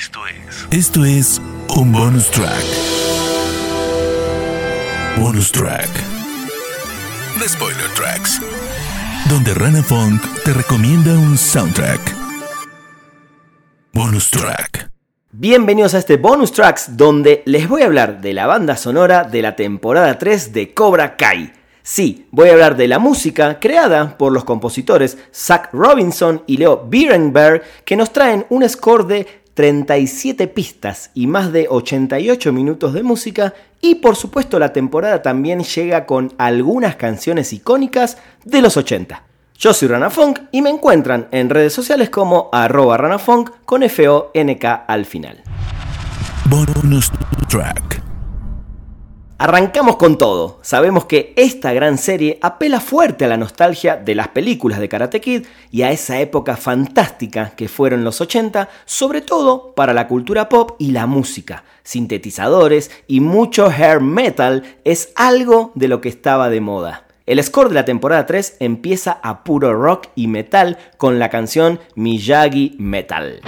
Esto es. Esto es un bonus track. Bonus track. The Spoiler Tracks. Donde Rana Funk te recomienda un soundtrack. Bonus track. Bienvenidos a este bonus tracks donde les voy a hablar de la banda sonora de la temporada 3 de Cobra Kai. Sí, voy a hablar de la música creada por los compositores Zach Robinson y Leo Birenberg que nos traen un score de 37 pistas y más de 88 minutos de música y por supuesto la temporada también llega con algunas canciones icónicas de los 80. Yo soy Rana Funk y me encuentran en redes sociales como arroba ranafunk con F-O-N-K al final. Bonus track. Arrancamos con todo. Sabemos que esta gran serie apela fuerte a la nostalgia de las películas de Karate Kid y a esa época fantástica que fueron los 80, sobre todo para la cultura pop y la música. Sintetizadores y mucho hair metal es algo de lo que estaba de moda. El score de la temporada 3 empieza a puro rock y metal con la canción Miyagi Metal.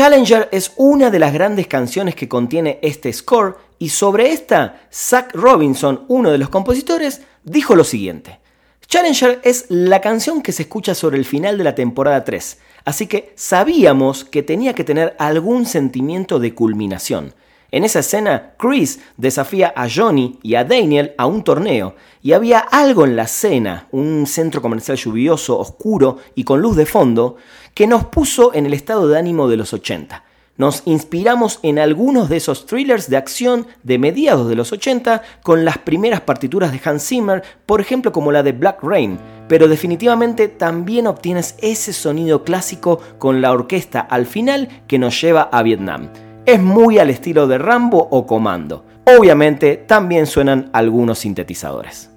Challenger es una de las grandes canciones que contiene este score y sobre esta, Zach Robinson, uno de los compositores, dijo lo siguiente. Challenger es la canción que se escucha sobre el final de la temporada 3, así que sabíamos que tenía que tener algún sentimiento de culminación. En esa escena, Chris desafía a Johnny y a Daniel a un torneo, y había algo en la escena, un centro comercial lluvioso, oscuro y con luz de fondo, que nos puso en el estado de ánimo de los 80. Nos inspiramos en algunos de esos thrillers de acción de mediados de los 80 con las primeras partituras de Hans Zimmer, por ejemplo como la de Black Rain, pero definitivamente también obtienes ese sonido clásico con la orquesta al final que nos lleva a Vietnam. Es muy al estilo de Rambo o Comando. Obviamente también suenan algunos sintetizadores.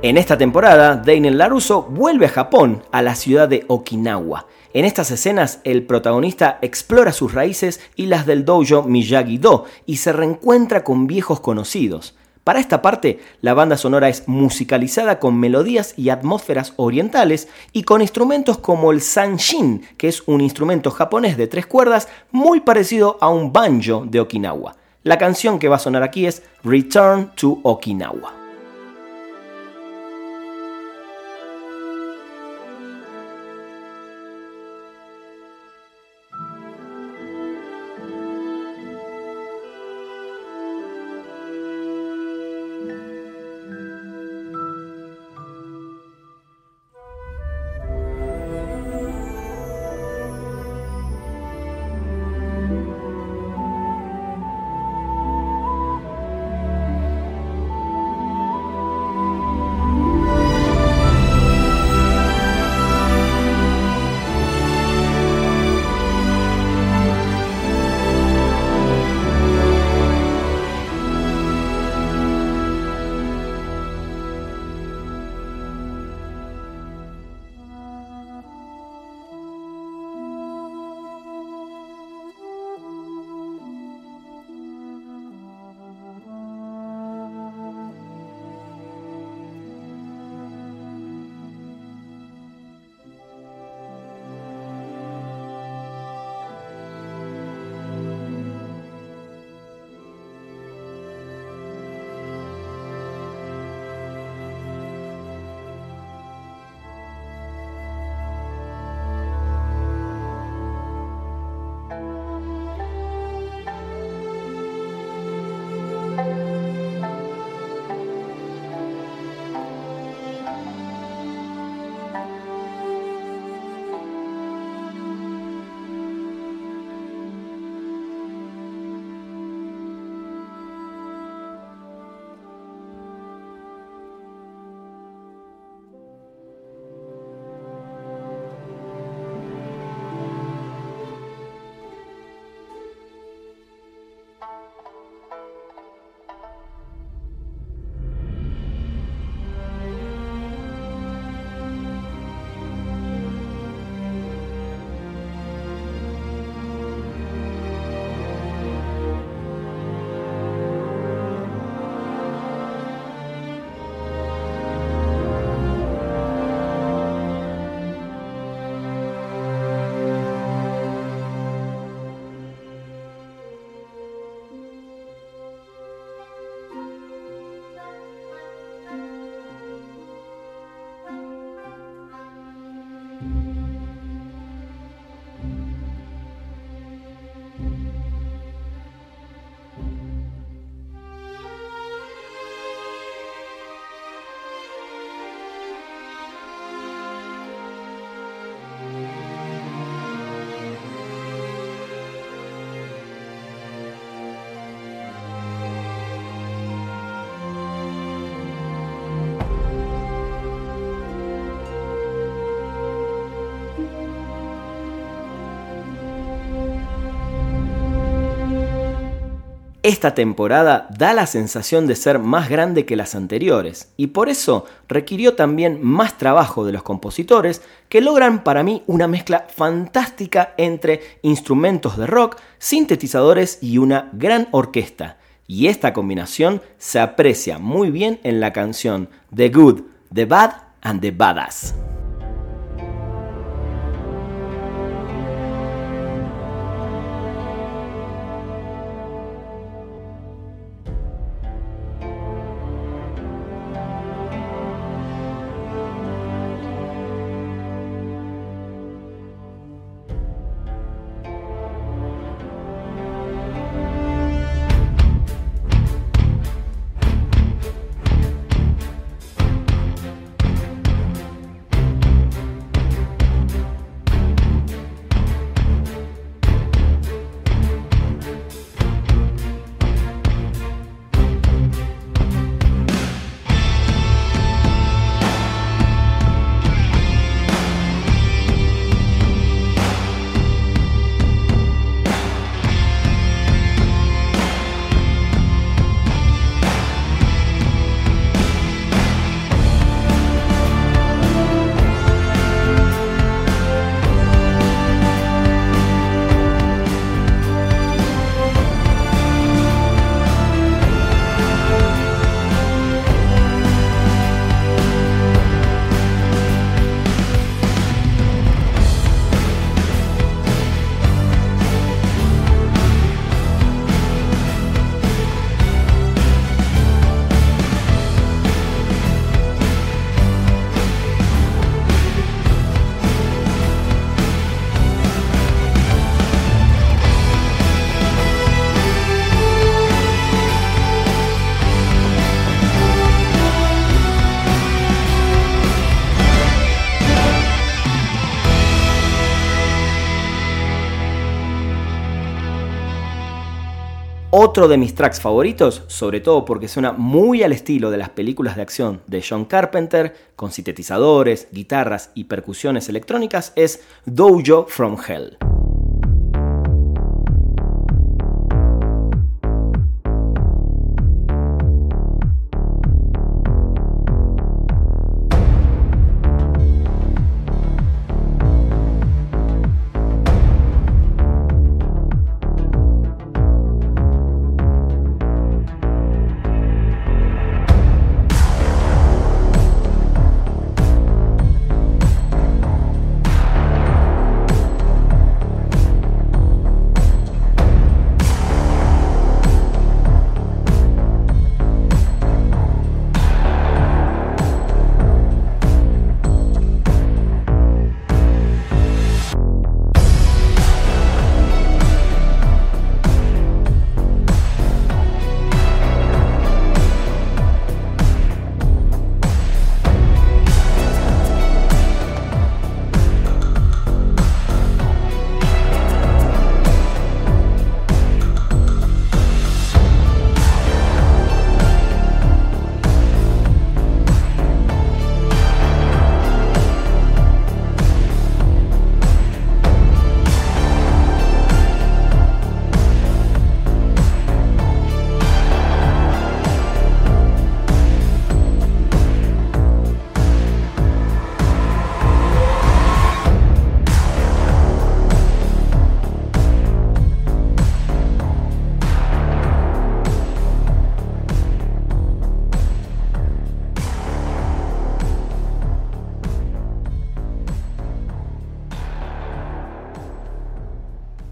En esta temporada, Daniel LaRusso vuelve a Japón, a la ciudad de Okinawa. En estas escenas, el protagonista explora sus raíces y las del dojo Miyagi-Do y se reencuentra con viejos conocidos. Para esta parte, la banda sonora es musicalizada con melodías y atmósferas orientales y con instrumentos como el sanshin, que es un instrumento japonés de tres cuerdas muy parecido a un banjo de Okinawa. La canción que va a sonar aquí es Return to Okinawa. Esta temporada da la sensación de ser más grande que las anteriores y por eso requirió también más trabajo de los compositores que logran para mí una mezcla fantástica entre instrumentos de rock, sintetizadores y una gran orquesta. Y esta combinación se aprecia muy bien en la canción The Good, The Bad and The Badass. Otro de mis tracks favoritos, sobre todo porque suena muy al estilo de las películas de acción de John Carpenter, con sintetizadores, guitarras y percusiones electrónicas, es Dojo from Hell.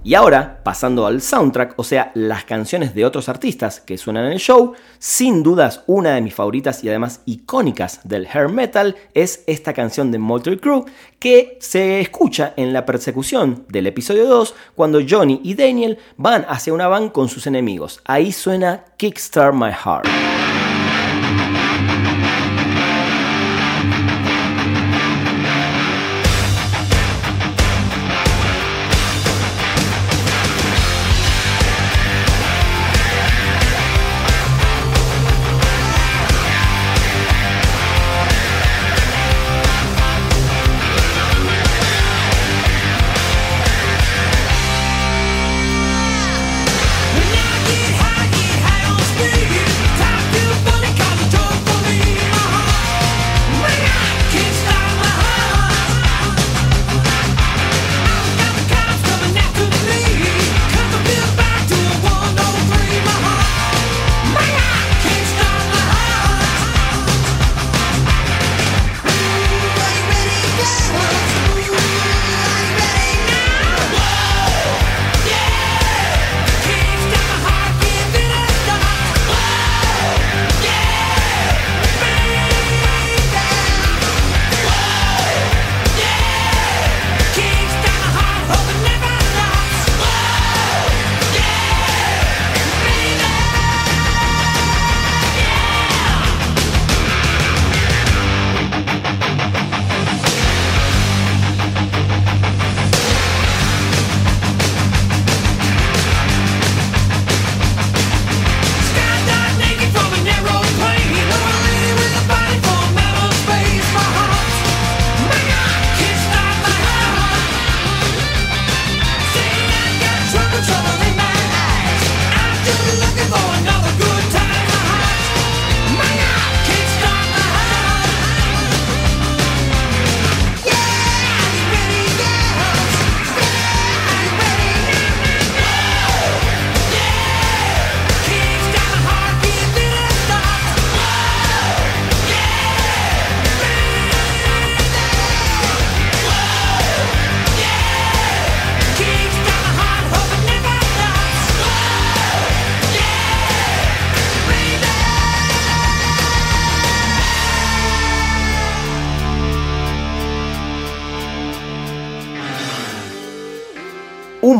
Y ahora, pasando al soundtrack, o sea, las canciones de otros artistas que suenan en el show, sin dudas una de mis favoritas y además icónicas del hair metal es esta canción de Motley Crue que se escucha en la persecución del episodio 2 cuando Johnny y Daniel van hacia una van con sus enemigos. Ahí suena Kickstart My Heart.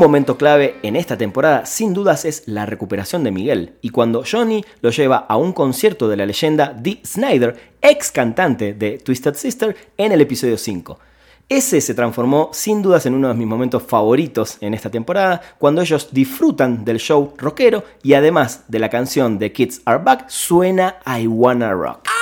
Momento clave en esta temporada sin dudas es la recuperación de Miguel y cuando Johnny lo lleva a un concierto de la leyenda Dee Snyder, ex cantante de Twisted Sister, en el episodio 5. Ese se transformó sin dudas en uno de mis momentos favoritos en esta temporada, cuando ellos disfrutan del show rockero y además de la canción de Kids Are Back, suena I Wanna Rock.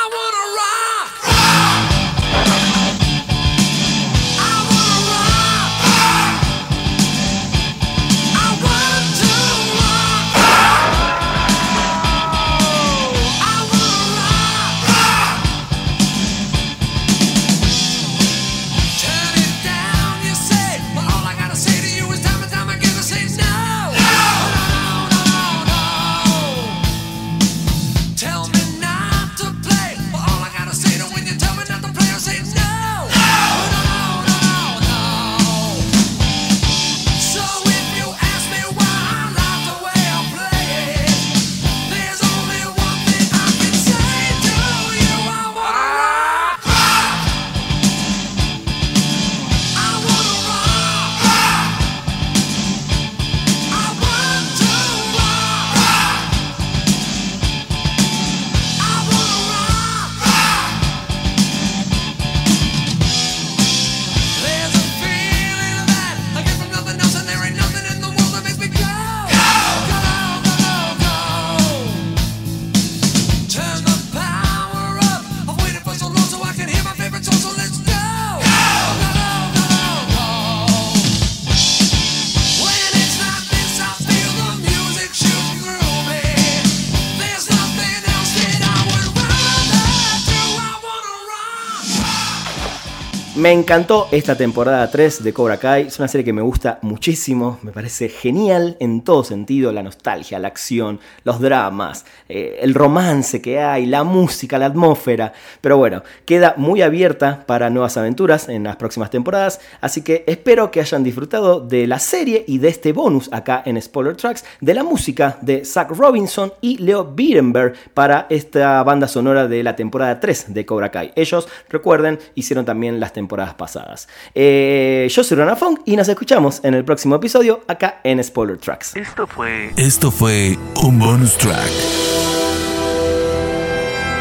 Me encantó esta temporada 3 de Cobra Kai. Es una serie que me gusta muchísimo. Me parece genial en todo sentido. La nostalgia, la acción, los dramas, eh, el romance que hay, la música, la atmósfera. Pero bueno, queda muy abierta para nuevas aventuras en las próximas temporadas. Así que espero que hayan disfrutado de la serie y de este bonus acá en Spoiler Tracks de la música de Zach Robinson y Leo Bierenberg para esta banda sonora de la temporada 3 de Cobra Kai. Ellos, recuerden, hicieron también las temporadas pasadas. Eh, yo soy Rana Funk y nos escuchamos en el próximo episodio acá en Spoiler Tracks. Esto fue. Esto fue un bonus track.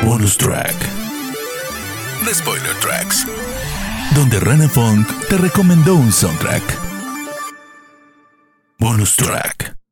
Bonus track. The Spoiler Tracks. Donde Rana Funk te recomendó un soundtrack. Bonus track.